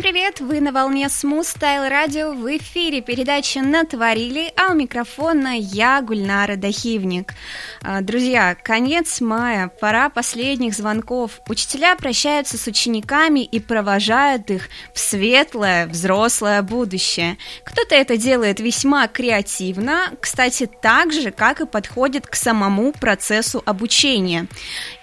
Всем привет! Вы на волне Smooth Style Radio в эфире передачи «Натворили», а у микрофона я, Гульнара Дахивник. А, друзья, конец мая, пора последних звонков. Учителя прощаются с учениками и провожают их в светлое, взрослое будущее. Кто-то это делает весьма креативно, кстати, так же, как и подходит к самому процессу обучения.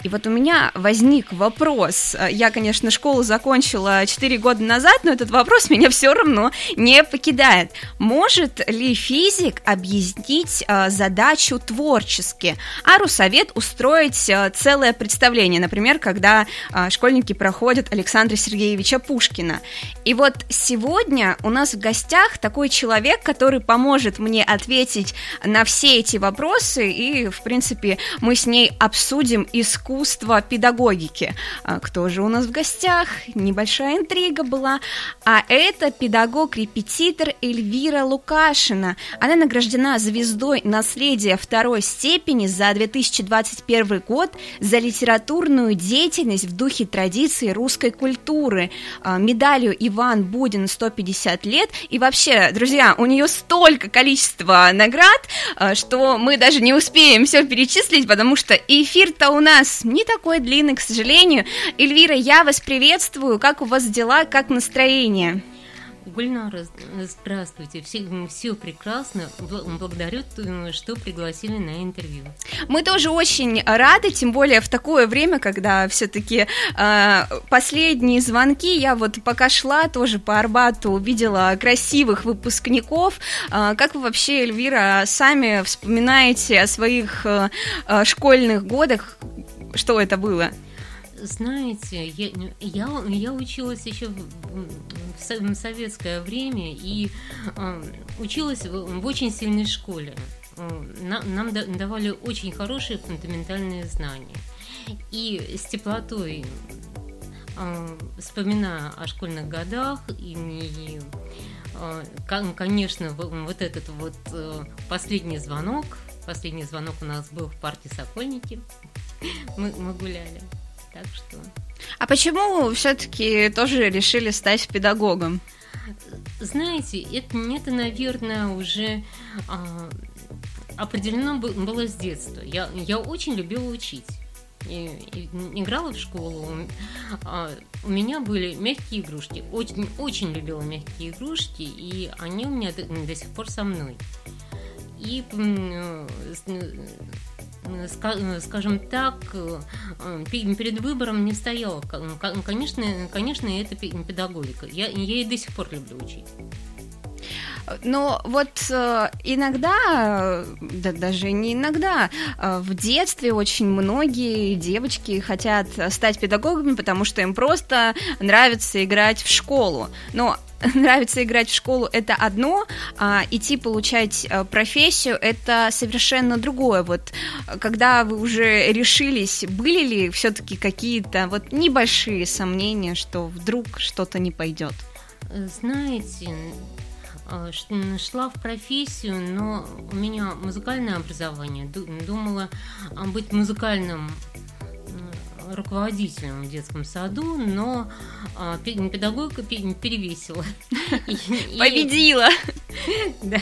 И вот у меня возник вопрос. Я, конечно, школу закончила 4 года назад, но этот вопрос меня все равно не покидает. Может ли физик объяснить э, задачу творчески, а Русовет устроить э, целое представление, например, когда э, школьники проходят Александра Сергеевича Пушкина. И вот сегодня у нас в гостях такой человек, который поможет мне ответить на все эти вопросы, и, в принципе, мы с ней обсудим искусство педагогики. Кто же у нас в гостях? Небольшая интрига была была, а это педагог-репетитор Эльвира Лукашина. Она награждена звездой наследия второй степени за 2021 год за литературную деятельность в духе традиции русской культуры, а, медалью Иван Будин 150 лет. И вообще, друзья, у нее столько количества наград, а, что мы даже не успеем все перечислить, потому что эфир-то у нас не такой длинный, к сожалению. Эльвира, я вас приветствую. Как у вас дела? Как настроение? Гульнара, здравствуйте. Все, все прекрасно. Благодарю, что пригласили на интервью. Мы тоже очень рады, тем более в такое время, когда все-таки э, последние звонки. Я вот пока шла тоже по Арбату, увидела красивых выпускников. Э, как вы вообще, Эльвира, сами вспоминаете о своих э, школьных годах? Что это было? Знаете, я, я, я училась еще в, в советское время и э, училась в, в очень сильной школе. Нам, нам давали очень хорошие фундаментальные знания. И с теплотой э, вспоминая о школьных годах и, и э, конечно, вот этот вот э, последний звонок, последний звонок у нас был в парке Сокольники, мы, мы гуляли. Так что... А почему все-таки тоже решили стать педагогом? Знаете, это, это наверное, уже а, определено было с детства. Я, я очень любила учить. И, и, играла в школу. А, у меня были мягкие игрушки. Очень, очень любила мягкие игрушки, и они у меня до, до сих пор со мной. И Э, скажем так, э, перед выбором не стояла. Конечно, конечно, это педагогика. Я, я и до сих пор люблю учить. Но вот э, иногда, да даже не иногда, в детстве очень многие девочки хотят стать педагогами, потому что им просто нравится играть в школу. Но нравится играть в школу, это одно, а идти получать э, профессию, это совершенно другое. Вот когда вы уже решились, были ли все-таки какие-то вот небольшие сомнения, что вдруг что-то не пойдет? Знаете, э, шла в профессию, но у меня музыкальное образование. Думала быть музыкальным руководителем в детском саду, но а, педагогика перевесила. Победила! Да.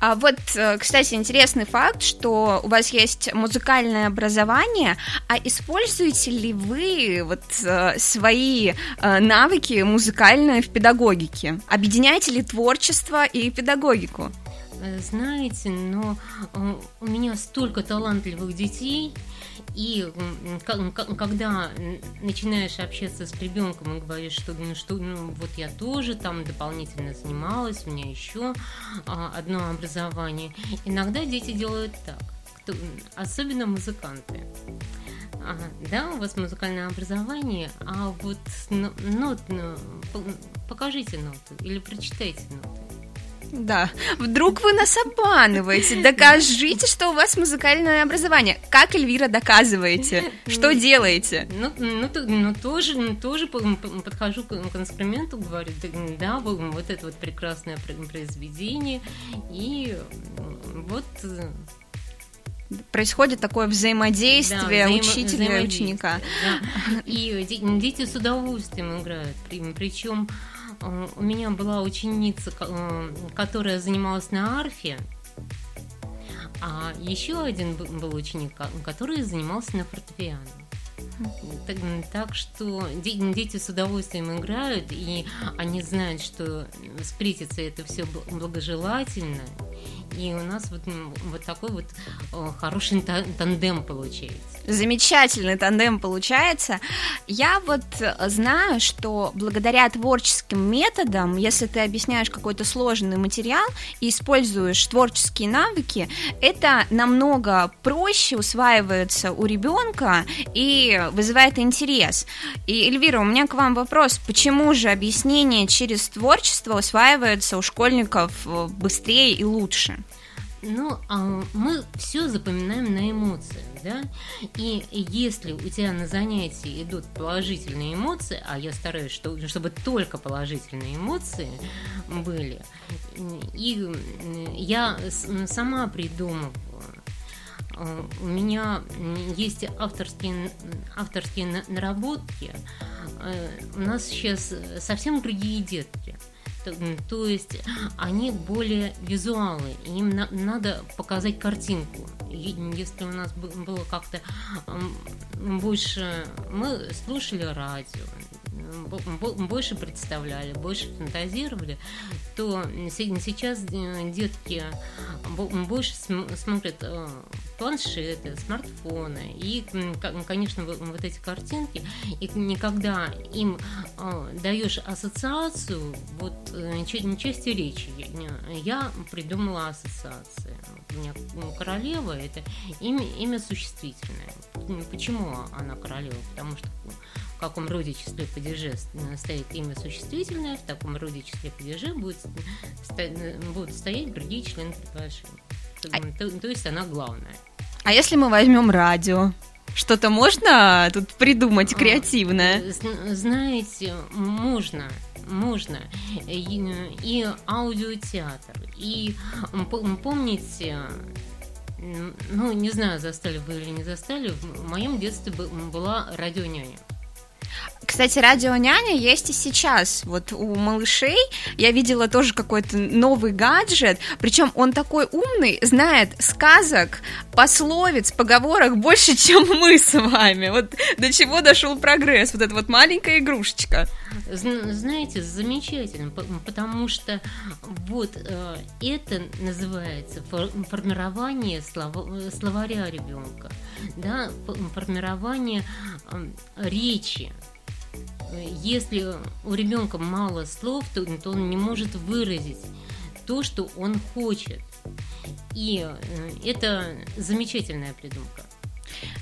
А вот, э, кстати, интересный факт, что у вас есть музыкальное образование, а используете ли вы вот э, свои э, навыки музыкальные в педагогике? Объединяете ли творчество и педагогику? Знаете, но у меня столько талантливых детей, и когда начинаешь общаться с ребенком и говоришь, что, ну, что ну, вот я тоже там дополнительно занималась, у меня еще а, одно образование, иногда дети делают так, кто, особенно музыканты. Ага, да, у вас музыкальное образование, а вот нот, ну, покажите ноту или прочитайте ноту. Да. Вдруг вы нас обманываете? Докажите, что у вас музыкальное образование. Как Эльвира доказываете? Что делаете? Ну, ну, ну тоже, ну, тоже подхожу к, к инструменту, говорю, да, вот это вот прекрасное произведение, и вот э, происходит такое взаимодействие да, взаимо, учителя и ученика. Да. И дети с удовольствием играют. Причем у меня была ученица, э, которая занималась на арфе, а еще один был ученик, который занимался на фортепиано. Так, так что дети с удовольствием играют, и они знают, что встретиться это все благожелательно, и у нас вот, вот такой вот хороший тандем получается. Замечательный тандем получается. Я вот знаю, что благодаря творческим методам, если ты объясняешь какой-то сложный материал и используешь творческие навыки, это намного проще усваивается у ребенка и вызывает интерес. И, Эльвира, у меня к вам вопрос. Почему же объяснение через творчество усваивается у школьников э, быстрее и лучше? Ну, а мы все запоминаем на эмоциях, да? И если у тебя на занятии идут положительные эмоции, а я стараюсь, чтобы только положительные эмоции были, и я сама придумываю а, у меня есть авторские, авторские наработки. А, у нас сейчас совсем другие детки. То есть они более визуалы, им на, надо показать картинку. Если у нас было как-то больше... Мы слушали радио, больше представляли, больше фантазировали, то сейчас э, детки больше смотрят э, планшеты, смартфоны и, конечно, вот эти картинки. И никогда им э, даешь ассоциацию, вот части речи, я придумала ассоциации. У меня королева это имя, имя существительное. Почему она королева? Потому что в каком роде числе падеже стоит имя существительное, в таком роде числе падеже будет, будут стоять другие члены предложения. А... То, то есть она главная. А если мы возьмем радио? Что-то можно тут придумать а, креативное? Знаете, можно можно и, и аудиотеатр, и помните, ну, не знаю, застали вы или не застали, в моем детстве была радионяня. Кстати, радио няня есть и сейчас. Вот у малышей я видела тоже какой-то новый гаджет, причем он такой умный, знает сказок, пословиц, поговорок больше, чем мы с вами. Вот до чего дошел прогресс, вот эта вот маленькая игрушечка. Знаете, замечательно, потому что вот э, это называется формирование словаря ребенка, да, формирование речи если у ребенка мало слов, то, то он не может выразить то, что он хочет. И э, это замечательная придумка.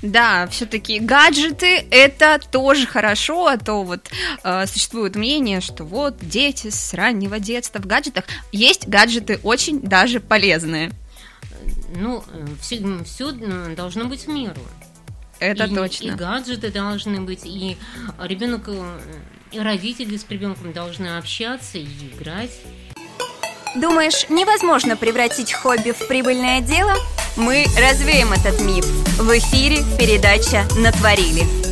Да, все-таки гаджеты это тоже хорошо, а то вот э, существует мнение, что вот дети с раннего детства в гаджетах. Есть гаджеты очень даже полезные. Ну, все, все должно быть в меру. Это и, точно. И гаджеты должны быть, и ребенок, э, и родители с ребенком должны общаться и играть. Думаешь, невозможно превратить хобби в прибыльное дело? Мы развеем этот миф. В эфире передача «Натворили».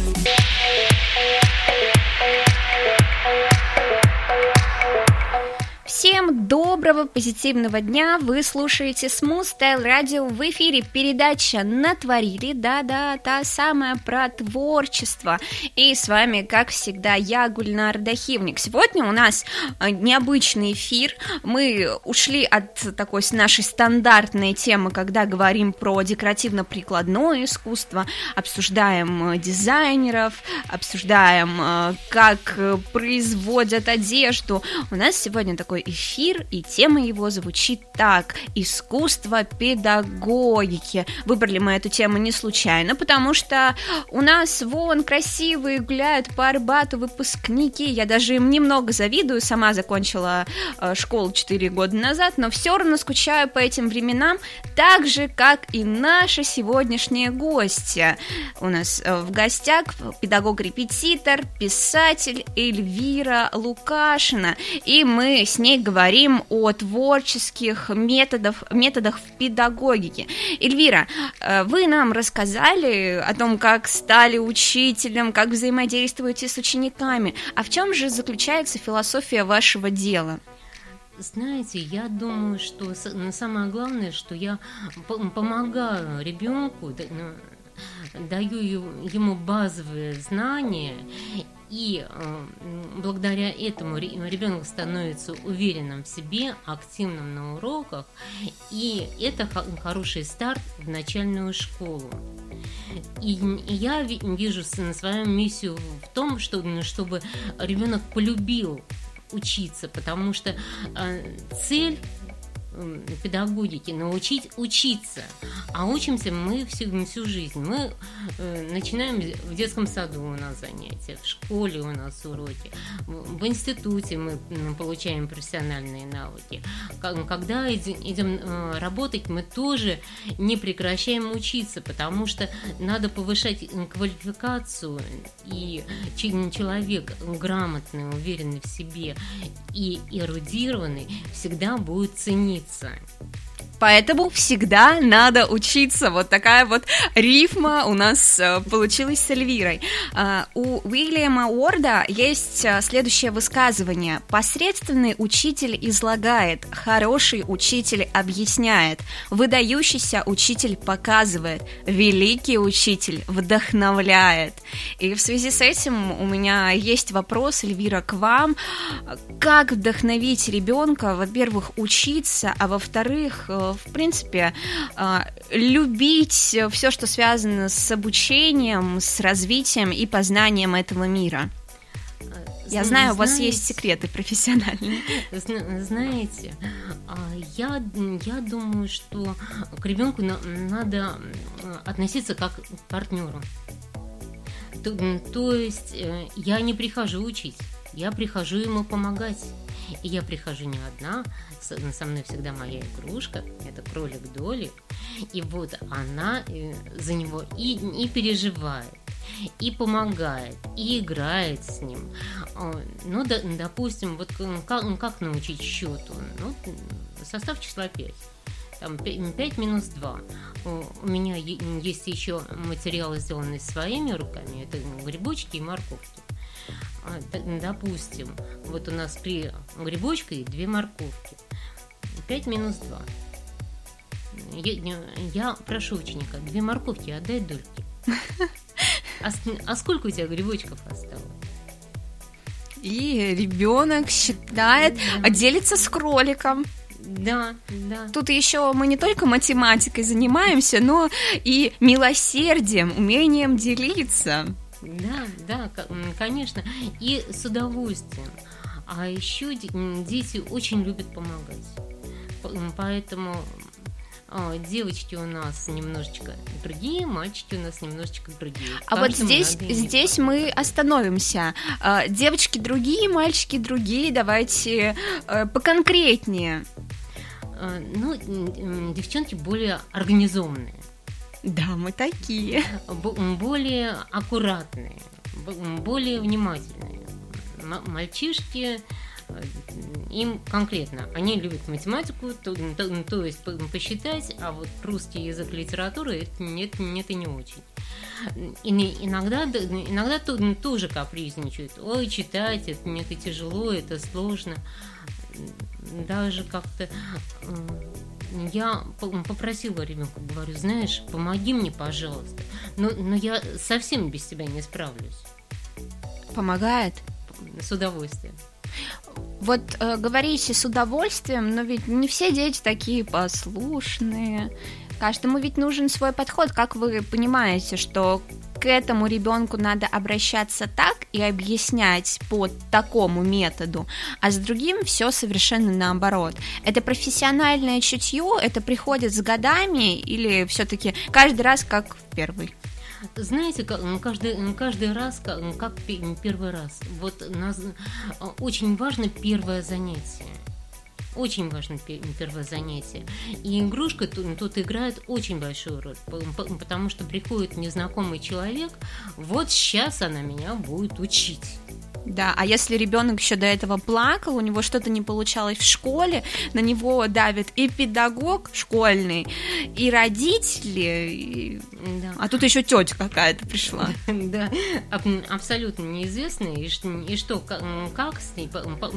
Всем доброго, позитивного дня! Вы слушаете Smooth Style Radio в эфире передача «Натворили». Да-да, та самая про творчество. И с вами, как всегда, я, Гульнар Дахивник. Сегодня у нас э, необычный эфир. Мы ушли от такой нашей стандартной темы, когда говорим про декоративно-прикладное искусство, обсуждаем э, дизайнеров, обсуждаем, э, как производят одежду. У нас сегодня такой эфир, и тема его звучит так «Искусство педагогики». Выбрали мы эту тему не случайно, потому что у нас вон красивые гуляют по Арбату выпускники, я даже им немного завидую, сама закончила э, школу 4 года назад, но все равно скучаю по этим временам, так же, как и наши сегодняшние гости. У нас э, в гостях педагог-репетитор, писатель Эльвира Лукашина, и мы с ней говорим о творческих методах, методах в педагогике. Эльвира, э, вы нам рассказали о том, как стали учителем, как взаимодействуете с учениками. А в чем же заключается философия вашего дела? Знаете, я думаю, что самое главное, что я помогаю ребенку, даю ему базовые знания, и э, благодаря этому ребенок становится уверенным в себе, активным на уроках, и это хороший старт в начальную школу. И я вижу на свою миссию в том, что, чтобы ребенок полюбил учиться, потому что э, цель педагогики, научить учиться. А учимся мы всю, всю жизнь. Мы э, начинаем в детском саду у нас занятия, в школе у нас уроки, в, институте мы получаем профессиональные навыки. Когда идем, идем э, работать, мы тоже не прекращаем учиться, потому что надо повышать квалификацию, и человек грамотный, уверенный в себе и эрудированный всегда будет ценить учиться. Поэтому всегда надо учиться. Вот такая вот рифма у нас э, получилась с Эльвирой. Э, у Уильяма Уорда есть э, следующее высказывание. Посредственный учитель излагает, хороший учитель объясняет, выдающийся учитель показывает, великий учитель вдохновляет. И в связи с этим у меня есть вопрос, Эльвира, к вам. Как вдохновить ребенка, во-первых, учиться, а во-вторых, в принципе, а, любить все, что связано с обучением, с развитием и познанием этого мира. Я знаю, у вас есть секреты профессиональные. Знаете, а, я, я думаю, что к ребенку надо относиться как к партнеру. То, то есть э, я не прихожу учить, я прихожу ему помогать. И я прихожу не одна, со мной всегда моя игрушка, это кролик Доли, и вот она э, за него и, и переживает, и помогает, и играет с ним. Ну, да, допустим, вот как, как научить счету? Ну, состав числа 5 там 5 минус 2. У меня есть еще материалы, сделанные своими руками. Это грибочки и морковки. А, допустим, вот у нас при грибочке две морковки. 5 минус 2. Я, я прошу ученика, две морковки отдай дольки. А, а сколько у тебя грибочков осталось? И ребенок считает, да. делится с кроликом. Да, да. Тут еще мы не только математикой занимаемся, но и милосердием, умением делиться. Да, да, конечно. И с удовольствием. А еще дети очень любят помогать. Поэтому а, девочки у нас немножечко другие, мальчики у нас немножечко другие. А вот здесь, здесь мы остановимся. А, девочки другие, мальчики другие. Давайте э, поконкретнее. А, ну, девчонки более организованные. Да, мы такие. Более аккуратные, более внимательные. Мальчишки э, им конкретно, они любят математику, то, то, то есть посчитать, а вот русский язык литературы это нет, нет и не очень. И иногда, иногда тоже капризничают. Ой, читать, это, это тяжело, это сложно. Даже как-то я попросила ребенка, говорю, знаешь, помоги мне, пожалуйста. Но, но я совсем без тебя не справлюсь. Помогает? С удовольствием. Вот э, говорите с удовольствием, но ведь не все дети такие послушные. Каждому ведь нужен свой подход. Как вы понимаете, что к этому ребенку надо обращаться так и объяснять по такому методу, а с другим все совершенно наоборот. Это профессиональное чутье, это приходит с годами или все-таки каждый раз как в первый? Знаете, каждый, каждый раз как, как первый раз. Вот нас, очень важно первое занятие. Очень важно первое занятие. И игрушка тут, тут играет очень большую роль, потому что приходит незнакомый человек, вот сейчас она меня будет учить. Да, а если ребенок еще до этого плакал, у него что-то не получалось в школе, на него давит и педагог школьный, и родители, и... Да. а тут еще тетя какая-то пришла. Да, абсолютно неизвестно, и что, как с ней,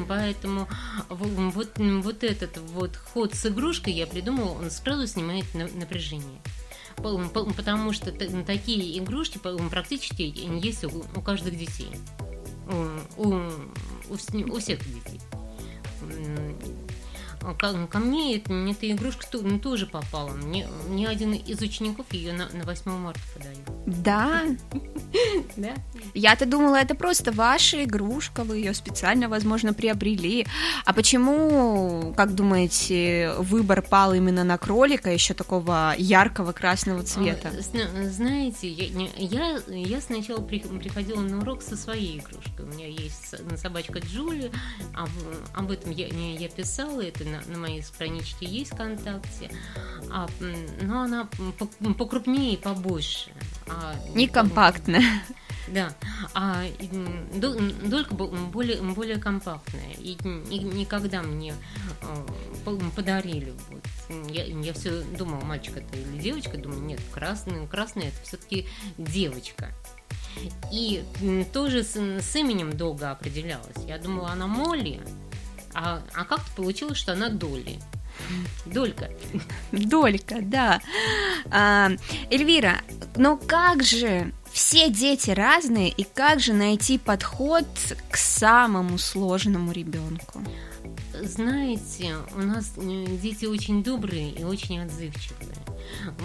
поэтому вот, вот этот вот ход с игрушкой я придумал, он сразу снимает напряжение потому что такие игрушки практически есть у каждых детей у, у, у всех детей. Ко, ко мне эта, игрушка тоже попала. Мне, мне один из учеников ее на, на 8 марта подарил. Да? Да. Я-то думала, это просто ваша игрушка, вы ее специально, возможно, приобрели. А почему, как думаете, выбор пал именно на кролика, еще такого яркого красного цвета? А, знаете, я, я, я сначала приходила на урок со своей игрушкой. У меня есть собачка Джули, об, об этом я, я писала, это на, на моей страничке есть ВКонтакте, а, но она покрупнее и побольше. А, Не компактная. Да, а долька более, более компактная. И, и никогда мне э, подарили. Вот. Я, я все думала, мальчик это или девочка, думаю, нет, красный, красный это все-таки девочка. И тоже с, с именем долго определялась. Я думала, она Молли, а, а как-то получилось, что она Доли. Долька. Долька, да. А, Эльвира, но как же все дети разные, и как же найти подход к самому сложному ребенку? Знаете, у нас э, дети очень добрые и очень отзывчивые.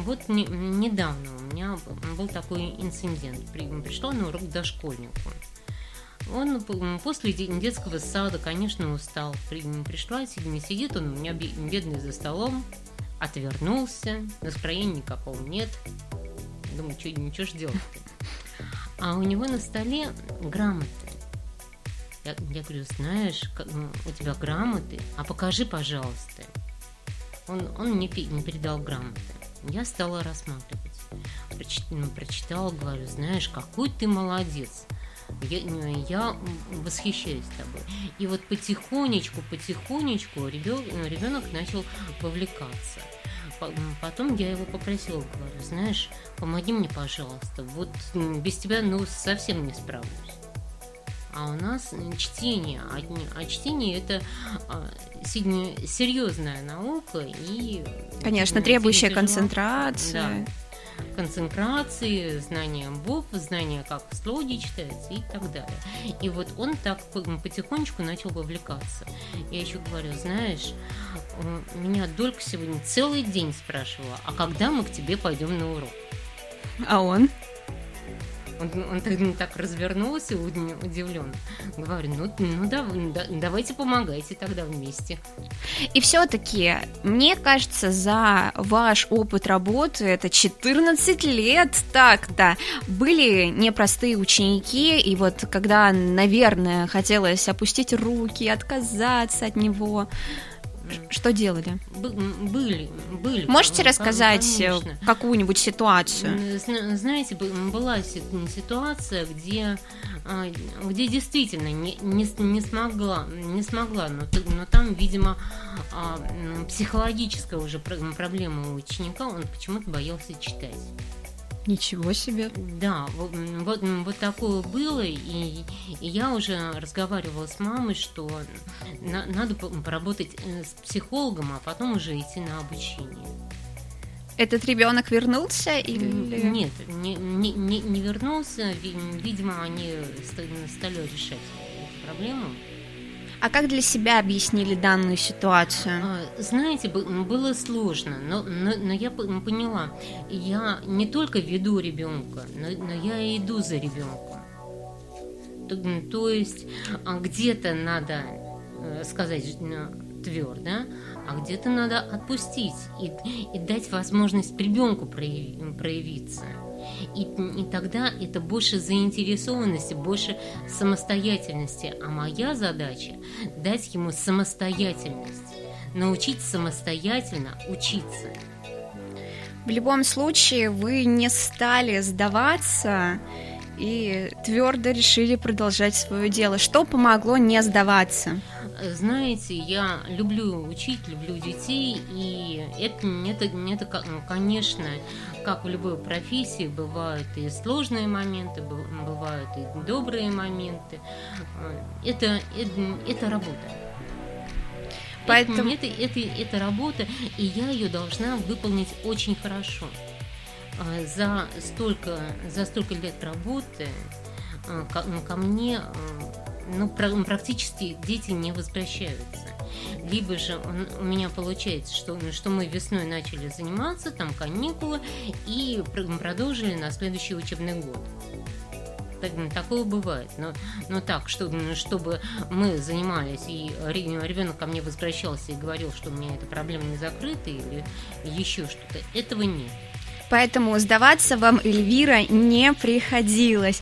Вот не, недавно у меня был такой инцидент. Пришла на урок дошкольнику. Он после детского сада, конечно, устал. Пришла, сидит он у меня бедный за столом, отвернулся, настроения никакого нет. Думаю, что, ничего ж делать-то. А у него на столе грамоты. Я, я говорю, знаешь, у тебя грамоты, а покажи, пожалуйста. Он, он мне не передал грамоты. Я стала рассматривать. Прочитала, прочитала, говорю, знаешь, какой ты молодец я, я восхищаюсь тобой. И вот потихонечку, потихонечку ребенок начал вовлекаться. Потом я его попросила, говорю, знаешь, помоги мне, пожалуйста, вот без тебя ну совсем не справлюсь. А у нас чтение, а, а чтение это а, серьезная наука и конечно требующая концентрации. Да концентрации, знания букв, знания, как слоги читаются и так далее. И вот он так потихонечку начал вовлекаться. Я еще говорю, знаешь, меня Долька сегодня целый день спрашивала, а когда мы к тебе пойдем на урок? А он? Он, он так развернулся удивлен. Говорю, ну, ну да, да, давайте помогайте тогда вместе. И все-таки, мне кажется, за ваш опыт работы, это 14 лет так-то, были непростые ученики, и вот когда, наверное, хотелось опустить руки, отказаться от него, что делали? Были, были. Можете рассказать э, конечно. какую-нибудь ситуацию? Знаете, была ситуация, где, а, где действительно не, не, не смогла, не смогла, но, но там, видимо, а, психологическая уже проблема у ученика, он почему-то боялся читать. Ничего себе. Да, вот, вот, вот такое было, и, и я уже разговаривала с мамой, что на, надо поработать э, с психологом, а потом уже идти на обучение. Этот ребенок вернулся или... Нет, не, не, не, не вернулся. Видимо, они стали решать эту проблему. А как для себя объяснили данную ситуацию? А, знаете, было сложно, но, но, но я поняла, я не только веду ребенка, но, но я и иду за ребенком. То, то есть а, где-то надо э, сказать твердо, а где-то надо отпустить и, и дать возможность ребенку проявиться. И, и тогда это больше заинтересованности, больше самостоятельности. А моя задача дать ему самостоятельность, научить самостоятельно учиться. В любом случае, вы не стали сдаваться и твердо решили продолжать свое дело. Что помогло не сдаваться? Знаете, я люблю учить, люблю детей, и это, это, это конечно, как в любой профессии, бывают и сложные моменты, бывают и добрые моменты. Это, это, это работа. Поэтому это, это, это работа, и я ее должна выполнить очень хорошо. А, за столько, за столько лет работы а, ко, ко мне ну, практически дети не возвращаются. Либо же он, у меня получается, что, что мы весной начали заниматься, там каникулы, и продолжили на следующий учебный год. Так, такое бывает. Но, но так, что, чтобы мы занимались, и ребенок ко мне возвращался и говорил, что у меня эта проблема не закрыта или еще что-то, этого нет. Поэтому сдаваться вам, Эльвира, не приходилось.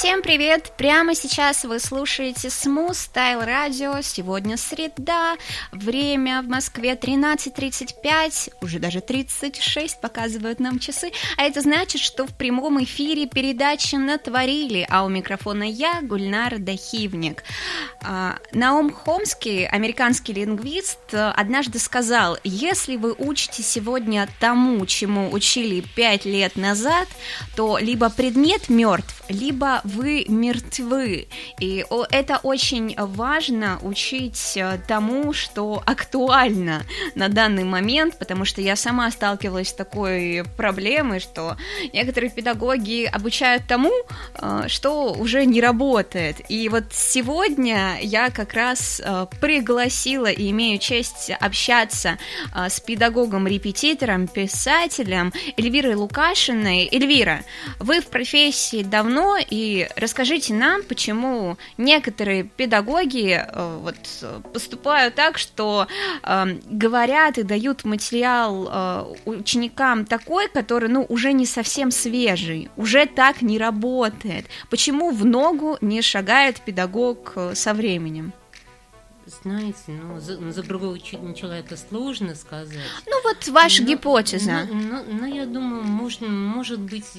Всем привет! Прямо сейчас вы слушаете Smooth Style Radio. Сегодня среда, время в Москве 13.35, уже даже 36 показывают нам часы, а это значит, что в прямом эфире передача «Натворили», а у микрофона я, Гульнара Дахивник. А, Наум Хомский, американский лингвист, однажды сказал, если вы учите сегодня тому, чему учили 5 лет назад, то либо предмет мертв, либо вы мертвы. И это очень важно учить э, тому, что актуально на данный момент, потому что я сама сталкивалась с такой проблемой, что некоторые педагоги обучают тому, э, что уже не работает. И вот сегодня я как раз э, пригласила и имею честь общаться с педагогом-репетитором, писателем Эльвирой Лукашиной. Эльвира, вы в профессии давно, и расскажите нам, почему некоторые педагоги э, вот, поступают так, что э, говорят и дают материал э, ученикам такой, который ну, уже не совсем свежий, уже так не работает. Почему в ногу не шагает педагог э, со временем? Знаете, ну, за, за другого человека сложно сказать. Ну, вот ваша но, гипотеза. Но, но, но я думаю, можно, может быть,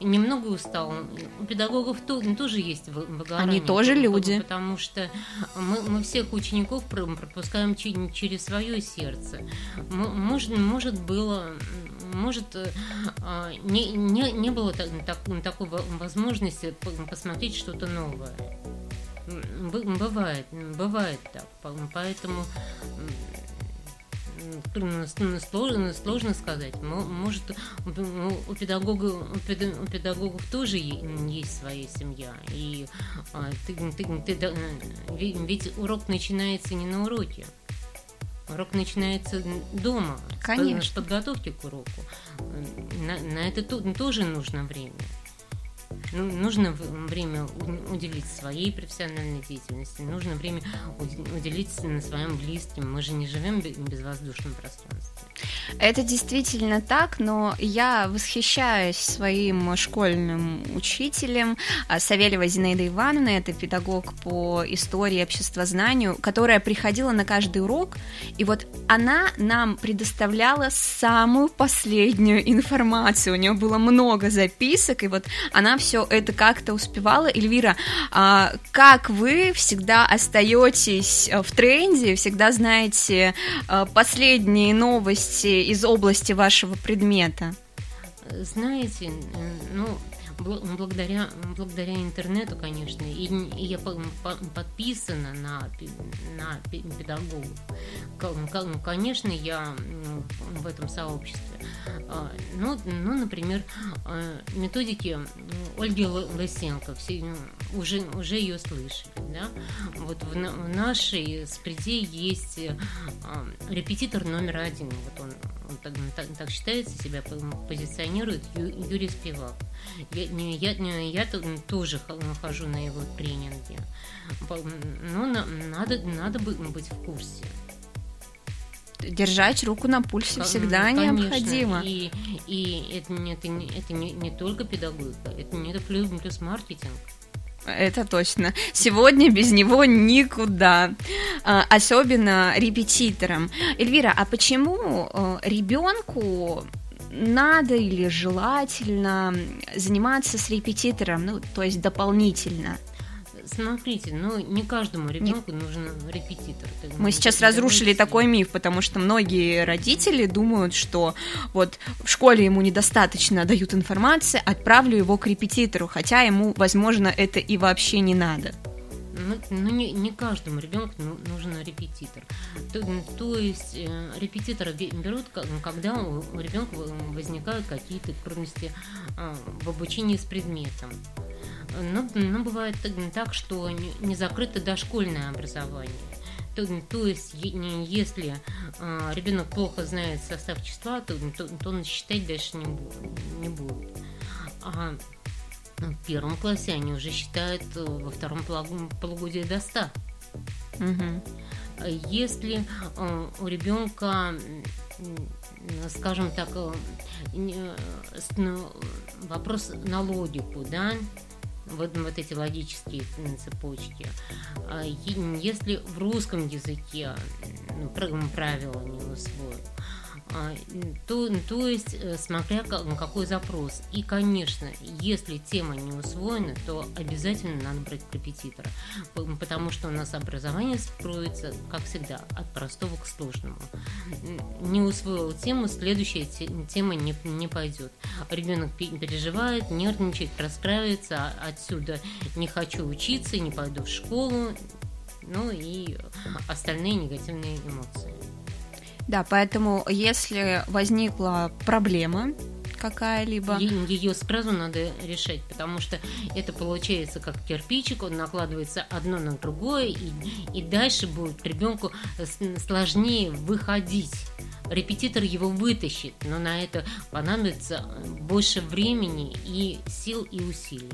немного устал. У педагогов то, тоже есть выгорание. Они тоже люди. Потому что мы, мы всех учеников пропускаем через свое сердце. Может, может было может, а, не, не, не было так, такой возможности посмотреть что-то новое. Бывает, бывает так. Поэтому сложно, сложно сказать. Может, у педагогов, у педагогов тоже есть своя семья. И а, ты, ты, ты, ведь урок начинается не на уроке. Урок начинается дома, Конечно. с подготовки к уроку. На, на это тоже нужно время. Ну, нужно время уделить своей профессиональной деятельности, нужно время уделить на своем близким. Мы же не живем в безвоздушном пространстве. Это действительно так, но я восхищаюсь своим школьным учителем а, Савельева Зинаида Ивановна, это педагог по истории и обществознанию, которая приходила на каждый урок, и вот она нам предоставляла самую последнюю информацию. У нее было много записок, и вот она все это как-то успевала. Эльвира, а, как вы всегда остаетесь э, в тренде, всегда знаете э, последние новости из области вашего предмета? Знаете, ну, благодаря, благодаря интернету, конечно, и, и я подписана на, на педагогов. Конечно, я в этом сообществе. А, ну, ну например, а, методики Ольги Лысенко, все уже, уже ее слышали. Да? Вот в, в нашей спреде есть а, репетитор номер один. Вот он, он так, так считается, себя позиционирует Юрий Спивак. Я, я, я тоже хожу на его тренинги. Но надо, надо быть в курсе держать руку на пульсе всегда Конечно. необходимо. И, и это, это, это не, не только педагогика, это, это плюс, плюс маркетинг. Это точно. Сегодня без него никуда. А, особенно репетиторам. Эльвира, а почему э, ребенку надо или желательно заниматься с репетитором, ну, то есть дополнительно? Смотрите, ну не каждому ребенку не... нужен репетитор. Мы сейчас разрушили такой миф, потому что многие родители думают, что вот в школе ему недостаточно дают информации, отправлю его к репетитору, хотя ему, возможно, это и вообще не надо. Ну, ну не, не каждому ребенку нужен репетитор. То, то есть э, репетитора берут, когда у ребенка возникают какие-то трудности э, в обучении с предметом. Но, но бывает так, что не закрыто дошкольное образование. То, то есть, если э, ребенок плохо знает состав числа, то, то, то он считать дальше не, не будет. А в первом классе они уже считают э, во втором полугодии до 100. Угу. Если э, у ребенка, скажем так, э, вопрос на логику, да, вот, вот эти логические цепочки. А если в русском языке ну, правила не усвоят, а, то, то есть, э, смотря какой запрос. И, конечно, если тема не усвоена, то обязательно надо брать репетитора, потому что у нас образование строится, как всегда, от простого к сложному. Не усвоил тему, следующая тема не, не пойдет. Ребенок переживает, нервничает, расстраивается, а отсюда не хочу учиться, не пойду в школу, ну и остальные негативные эмоции. Да, поэтому если возникла проблема, какая-либо. Ее сразу надо решать, потому что это получается как кирпичик, он накладывается одно на другое, и, и дальше будет ребенку сложнее выходить. Репетитор его вытащит, но на это понадобится больше времени и сил и усилий.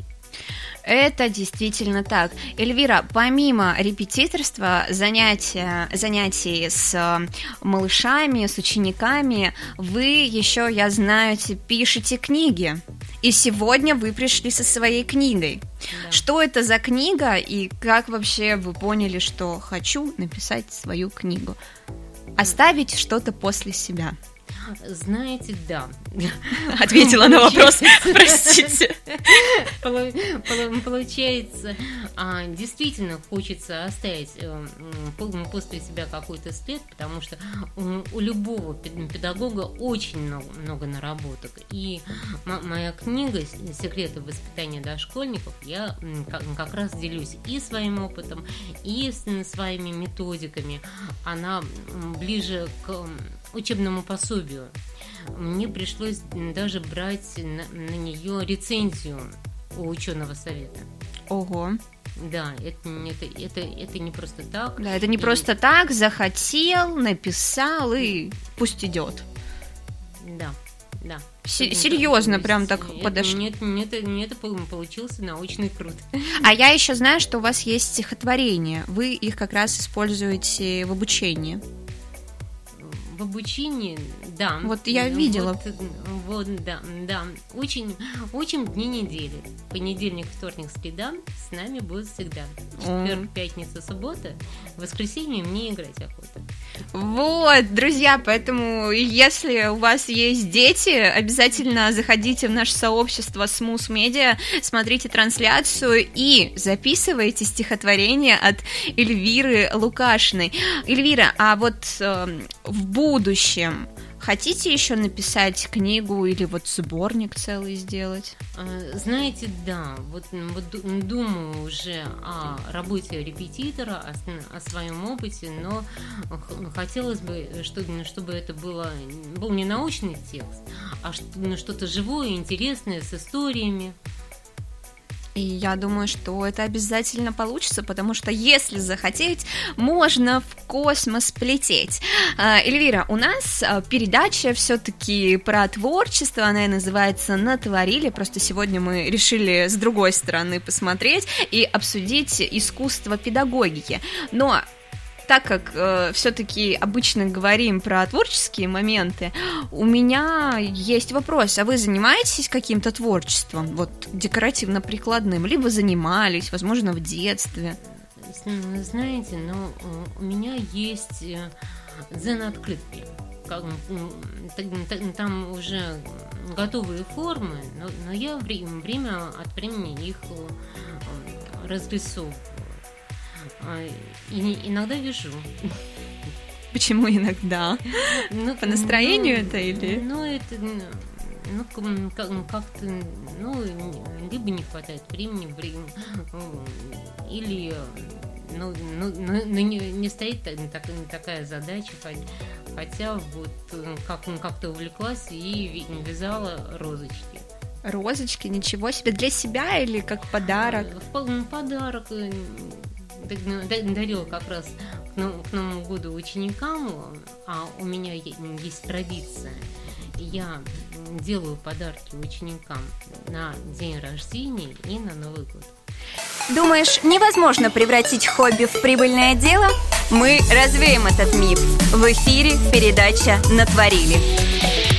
Это действительно так. Эльвира, помимо репетиторства, занятия, занятий с э, малышами, с учениками, вы еще, я знаю, пишете книги. И сегодня вы пришли со своей книгой. Да. Что это за книга и как вообще вы поняли, что хочу написать свою книгу? Оставить что-то после себя. Знаете, да. Ответила на вопрос, простите. Получается, а, действительно хочется оставить э, после себя какой-то след, потому что у любого педагога очень много наработок. И моя книга «Секреты воспитания дошкольников» я как раз делюсь и своим опытом, и своими методиками. Она ближе к учебному пособию. Мне пришлось даже брать на, на нее рецензию у ученого совета. Ого. Да, это, это, это, это не просто так. Да, это не и... просто так, захотел, написал и пусть идет. Да, да. Серьезно, прям так подошли. Нет, нет, нет, это получился научный труд. А я еще знаю, что у вас есть стихотворения. Вы их как раз используете в обучении в обучении, да. Вот я видела. Вот, вот да, да. Очень, очень дни недели. Понедельник, вторник, среда с нами будут всегда. Четверг, mm. пятница, суббота. В воскресенье мне играть охота. Вот, друзья, поэтому если у вас есть дети, обязательно заходите в наше сообщество Smooth Media, смотрите трансляцию и записывайте стихотворение от Эльвиры Лукашиной. Эльвира, а вот э, в будущем хотите еще написать книгу или вот сборник целый сделать? А, знаете, да, вот, вот думаю уже о работе репетитора, о, о своем опыте, но хотелось бы, чтобы, чтобы это было, был не научный текст, а что-то живое, интересное, с историями. И я думаю, что это обязательно получится, потому что если захотеть, можно в космос полететь. А, Эльвира, у нас а, передача все-таки про творчество, она и называется «Натворили», просто сегодня мы решили с другой стороны посмотреть и обсудить искусство педагогики. Но так как э, все-таки обычно говорим про творческие моменты, у меня есть вопрос: а вы занимаетесь каким-то творчеством, вот декоративно-прикладным, либо занимались, возможно, в детстве? Знаете, но э, у меня есть э, дзен-открытки. Там уже готовые формы, но, но я время от времени их э, разрисовываю. А, и иногда вижу. Почему иногда? Ну, По настроению ну, это или? Ну, это ну, как-то, ну, либо не хватает времени, времени или ну, ну, ну, ну не, не стоит так, такая задача, хотя вот как, как-то увлеклась и вязала розочки. Розочки, ничего себе, для себя или как подарок? Подарок, дарила как раз к Новому году ученикам, а у меня есть традиция. Я делаю подарки ученикам на день рождения и на Новый год. Думаешь, невозможно превратить хобби в прибыльное дело? Мы развеем этот миф. В эфире передача «Натворили».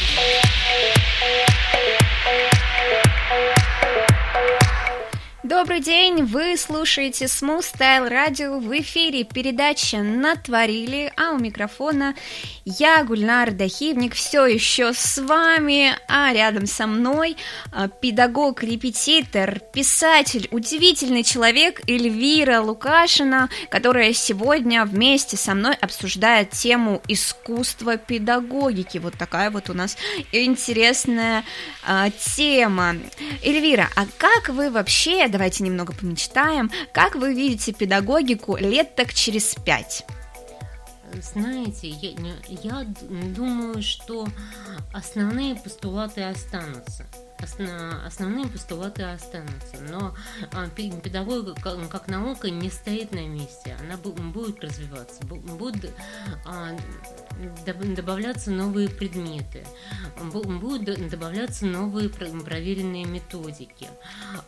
Добрый день, вы слушаете Smooth Style Radio в эфире передача «Натворили», а у микрофона я, Гульнар Дахивник, все еще с вами, а рядом со мной а, педагог, репетитор, писатель, удивительный человек Эльвира Лукашина, которая сегодня вместе со мной обсуждает тему искусства педагогики. Вот такая вот у нас интересная а, тема. Эльвира, а как вы вообще, давайте немного помечтаем. Как вы видите педагогику лет так через пять? Знаете, я, я думаю, что основные постулаты останутся основные постулаты останутся. Но а, педагогика как наука не стоит на месте, она будет развиваться, будут а, добавляться новые предметы, будут добавляться новые проверенные методики.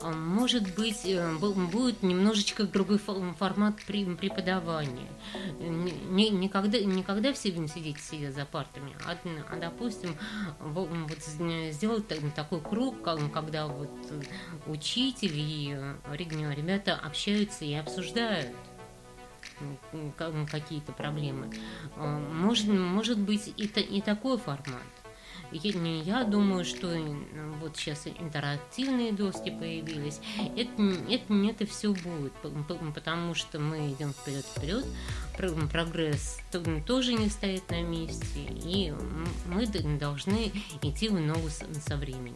А, может быть, э, будет немножечко другой формат преподавания. Никогда, никогда все будем сидеть все за партами, а допустим, вот сделать такой круг, когда вот учитель и ребята общаются и обсуждают какие-то проблемы. А, может, может быть и, и такой формат. Я, я думаю, что вот сейчас интерактивные доски появились. Это, это, это все будет, потому что мы идем вперед-вперед. Прогресс тоже не стоит на месте, и мы должны идти в ногу со временем.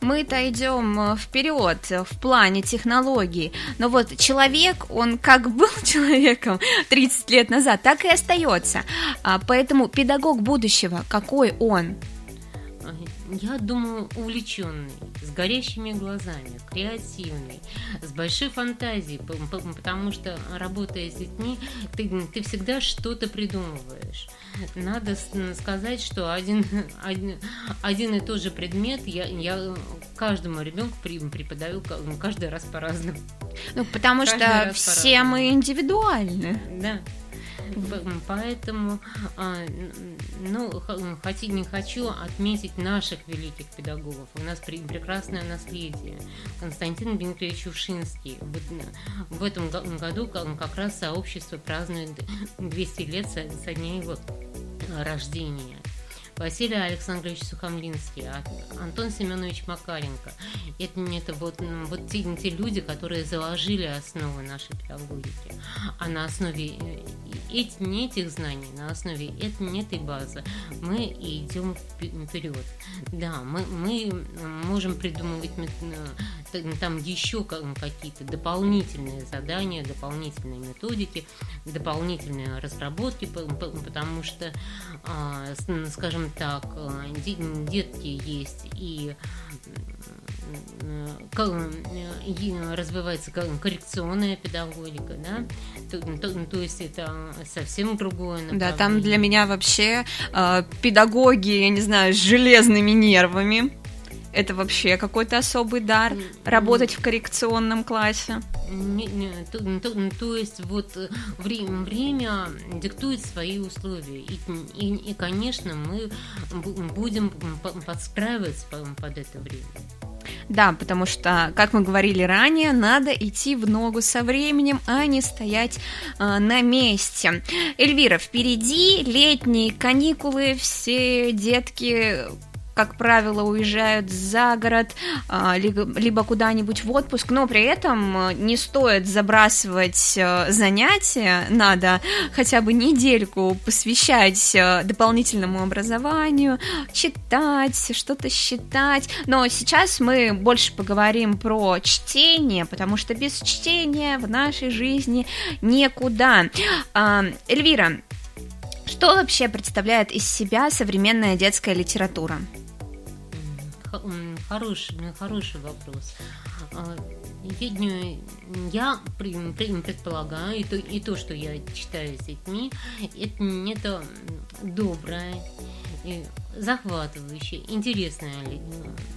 Мы-то идем э, вперед в плане технологий, но вот человек, он как был человеком 30 лет назад, так и остается. А, поэтому педагог будущего, какой он? Я думаю, увлеченный, с горящими глазами, креативный, с большой фантазией, потому что работая с детьми, ты, ты всегда что-то придумываешь. Надо сказать, что один, один, один и тот же предмет я, я каждому ребенку преподаю каждый раз по-разному. Ну, потому каждый что все мы индивидуальны. Да. Поэтому, а, ну, хоть не хочу отметить наших великих педагогов. У нас прекрасное наследие. Константин Дмитриевич Ушинский. В этом году как раз сообщество празднует 200 лет со дня его рождения. Василий Александрович Сухомлинский, Антон Семенович Макаренко. Это, это вот, вот те, те люди, которые заложили основы нашей педагогики. А на основе э, эти, не этих знаний, на основе этой базы мы идем вперед. Да, мы, мы можем придумывать там еще какие-то дополнительные задания, дополнительные методики, дополнительные разработки, потому что, а, скажем так, э, детки есть и развивается коррекционная педагогика, да, то, то, то есть это совсем другое направление. Да, там для меня вообще э, педагоги, я не знаю, с железными нервами. Это вообще какой-то особый дар работать в коррекционном классе. Не, не, то, то, то есть вот э, время, время диктует свои условия. И, и, и, конечно, мы будем подстраиваться под это время. Да, потому что, как мы говорили ранее, надо идти в ногу со временем, а не стоять э, на месте. Эльвира, впереди летние каникулы, все детки как правило, уезжают за город, а, либо куда-нибудь в отпуск, но при этом э, не стоит забрасывать э, занятия, надо хотя бы недельку посвящать дополнительному образованию, читать, что-то считать. Но сейчас мы больше поговорим про чтение, потому что без чтения в нашей жизни никуда. А, Эльвира, что вообще представляет из себя современная детская литература? Хороший, хороший вопрос. А, я предполагаю, и то, и то, что я читаю с детьми, это, это доброе, захватывающее, интересное,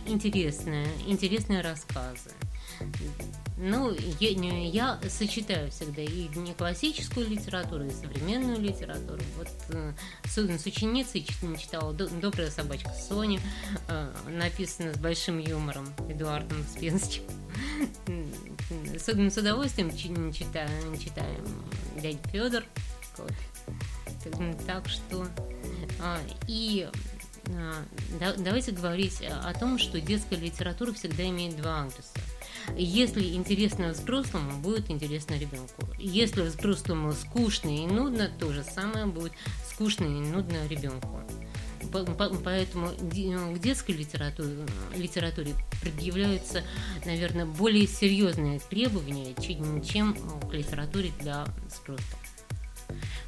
интересное, интересные рассказы. Ну, я, я сочетаю всегда и не классическую литературу, и современную литературу. Вот э, с, с ученицей читала «Добрая собачка Сони», э, написано с большим юмором Эдуардом Спенским. С, с удовольствием читаю, читаем дядя Федор. Вот. Так что а, и а, да, давайте говорить о том, что детская литература всегда имеет два адреса. Если интересно взрослому, будет интересно ребенку. Если взрослому скучно и нудно, то же самое будет скучно и нудно ребенку. Поэтому к детской литературе, литературе предъявляются, наверное, более серьезные требования, чем к литературе для взрослых.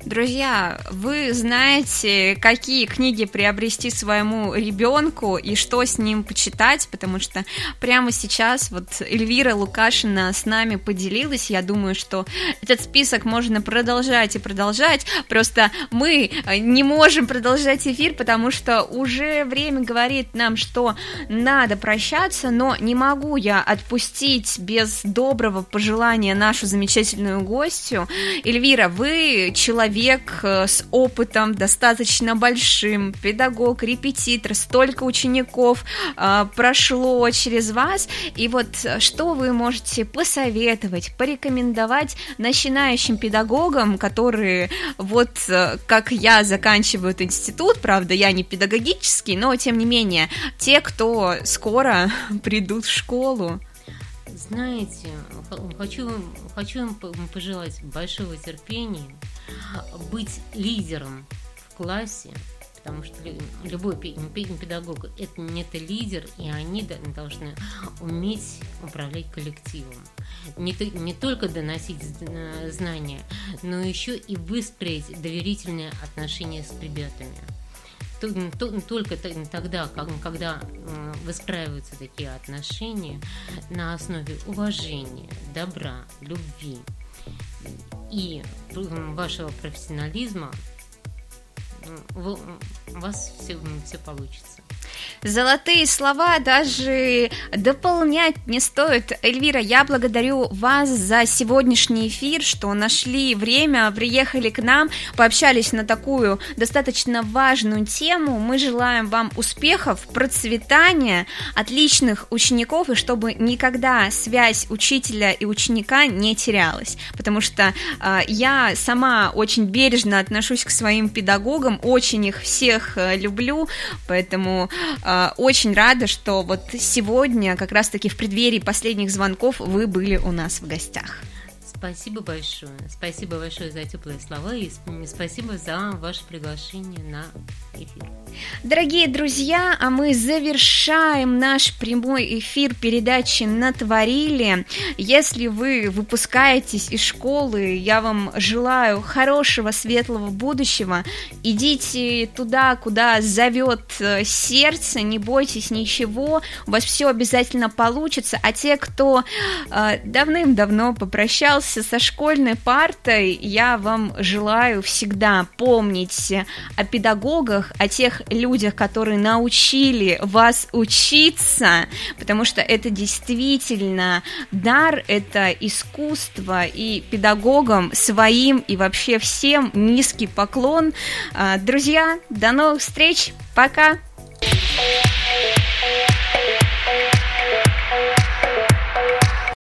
Друзья, вы знаете, какие книги приобрести своему ребенку и что с ним почитать, потому что прямо сейчас вот Эльвира Лукашина с нами поделилась. Я думаю, что этот список можно продолжать и продолжать. Просто мы не можем продолжать эфир, потому что уже время говорит нам, что надо прощаться, но не могу я отпустить без доброго пожелания нашу замечательную гостью. Эльвира, вы человек человек э, с опытом достаточно большим, педагог, репетитор, столько учеников э, прошло через вас, и вот э, что вы можете посоветовать, порекомендовать начинающим педагогам, которые вот как я заканчивают институт, правда, я не педагогический, но тем не менее, те, кто скоро придут в школу. Знаете, хочу, хочу им пожелать большого терпения, быть лидером в классе, потому что любой педагог это не это лидер, и они должны уметь управлять коллективом. Не, не только доносить знания, но еще и выстроить доверительные отношения с ребятами. Только тогда, когда выстраиваются такие отношения на основе уважения, добра, любви, и вашего профессионализма у вас все, все получится. Золотые слова даже дополнять не стоит. Эльвира, я благодарю вас за сегодняшний эфир, что нашли время, приехали к нам, пообщались на такую достаточно важную тему. Мы желаем вам успехов, процветания, отличных учеников, и чтобы никогда связь учителя и ученика не терялась. Потому что э, я сама очень бережно отношусь к своим педагогам, очень их всех э, люблю, поэтому э, очень рада, что вот сегодня, как раз-таки в преддверии последних звонков, вы были у нас в гостях. Спасибо большое. Спасибо большое за теплые слова и спасибо за ваше приглашение на эфир. Дорогие друзья, а мы завершаем наш прямой эфир передачи «Натворили». Если вы выпускаетесь из школы, я вам желаю хорошего, светлого будущего. Идите туда, куда зовет э, сердце, не бойтесь ничего, у вас все обязательно получится. А те, кто э, давным-давно попрощался вместе со школьной партой я вам желаю всегда помнить о педагогах, о тех людях, которые научили вас учиться, потому что это действительно дар, это искусство, и педагогам своим и вообще всем низкий поклон. А, друзья, до новых встреч, пока! Thank you.